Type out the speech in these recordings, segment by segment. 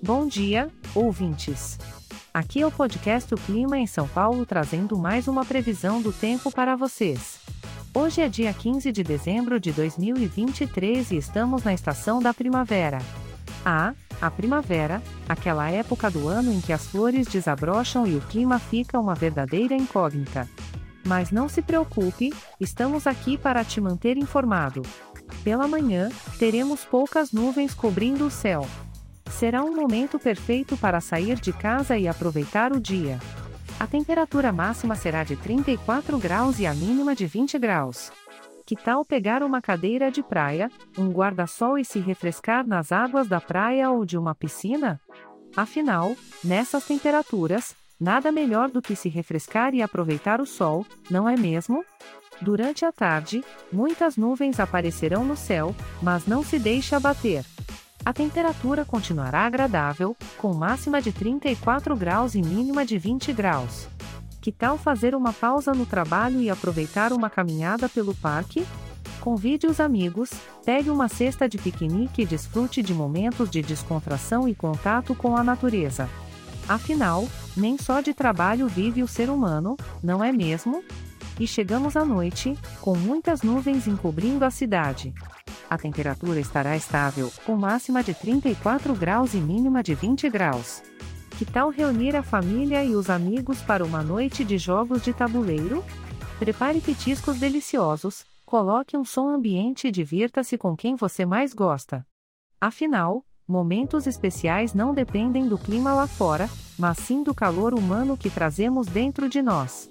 Bom dia, ouvintes. Aqui é o podcast O Clima em São Paulo trazendo mais uma previsão do tempo para vocês. Hoje é dia 15 de dezembro de 2023 e estamos na estação da primavera. Ah, a primavera, aquela época do ano em que as flores desabrocham e o clima fica uma verdadeira incógnita. Mas não se preocupe, estamos aqui para te manter informado. Pela manhã, teremos poucas nuvens cobrindo o céu. Será um momento perfeito para sair de casa e aproveitar o dia. A temperatura máxima será de 34 graus e a mínima de 20 graus. Que tal pegar uma cadeira de praia, um guarda-sol e se refrescar nas águas da praia ou de uma piscina? Afinal, nessas temperaturas, nada melhor do que se refrescar e aproveitar o sol, não é mesmo? Durante a tarde, muitas nuvens aparecerão no céu, mas não se deixe abater. A temperatura continuará agradável, com máxima de 34 graus e mínima de 20 graus. Que tal fazer uma pausa no trabalho e aproveitar uma caminhada pelo parque? Convide os amigos, pegue uma cesta de piquenique e desfrute de momentos de descontração e contato com a natureza. Afinal, nem só de trabalho vive o ser humano, não é mesmo? E chegamos à noite, com muitas nuvens encobrindo a cidade. A temperatura estará estável, com máxima de 34 graus e mínima de 20 graus. Que tal reunir a família e os amigos para uma noite de jogos de tabuleiro? Prepare petiscos deliciosos, coloque um som ambiente e divirta-se com quem você mais gosta. Afinal, momentos especiais não dependem do clima lá fora, mas sim do calor humano que trazemos dentro de nós.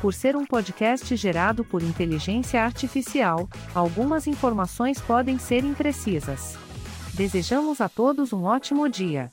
por ser um podcast gerado por inteligência artificial, algumas informações podem ser imprecisas. Desejamos a todos um ótimo dia.